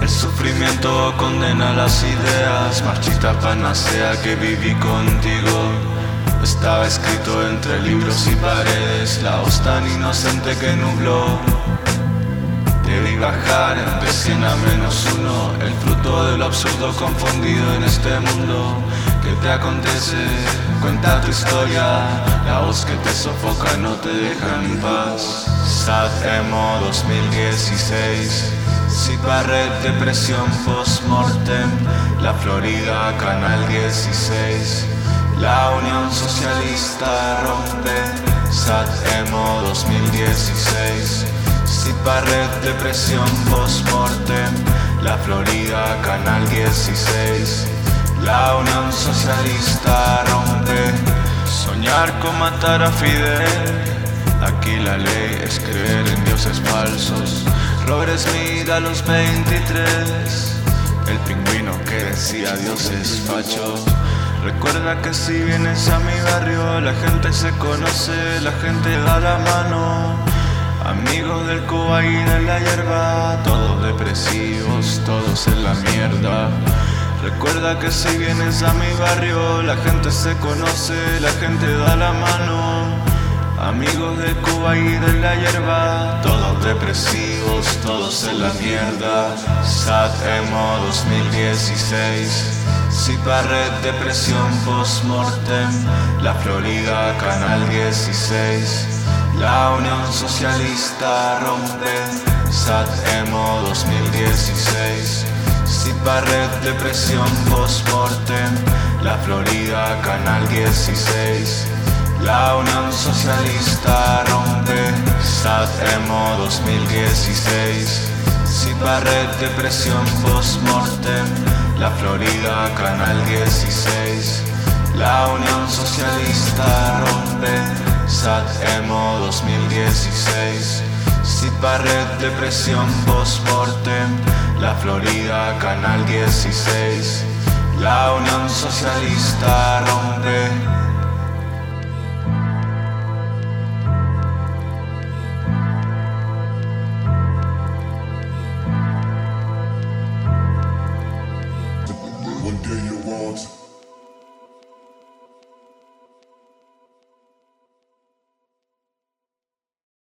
El sufrimiento condena las ideas, marchita panacea que viví contigo. Estaba escrito entre libros y paredes, la voz tan inocente que nubló. Debí bajar de 100 a menos uno, el fruto de lo absurdo confundido en este mundo. ¿Qué te acontece? Cuenta tu historia, la voz que te sofoca no te deja en paz. Sad Emo 2016, Sid Barret, depresión post-mortem, La Florida, Canal 16. La Unión Socialista rompe, Sad Emo 2016. Sid Barret, depresión post-mortem, La Florida, Canal 16. La Unión Socialista rompe, soñar con matar a Fidel. Aquí la ley es creer en dioses falsos. Robert Smith a los 23, el pingüino que decía Dios es facho. Recuerda que si vienes a mi barrio, la gente se conoce, la gente da la mano. Amigos del Cuba y de la hierba, todos depresivos, todos en la mierda. Recuerda que si vienes a mi barrio, la gente se conoce, la gente da la mano. Amigos de Cuba y de la hierba, todos depresivos, todos en la mierda. Sad Emo 2016, Sid Barret, depresión post-mortem. La Florida, Canal 16. La Unión Socialista rompe. Sad Emo 2016. Sid Barret, depresión post-mortem. La Florida, Canal 16. La Unión Socialista rompe, Sad Emo 2016. Sid Barret, depresión post-mortem. La Florida, Canal 16. La Unión Socialista rompe, Sad Emo 2016. Sid Barret, depresión post-mortem la Florida, Canal 16. La Unión Socialista rompe. One day you won't.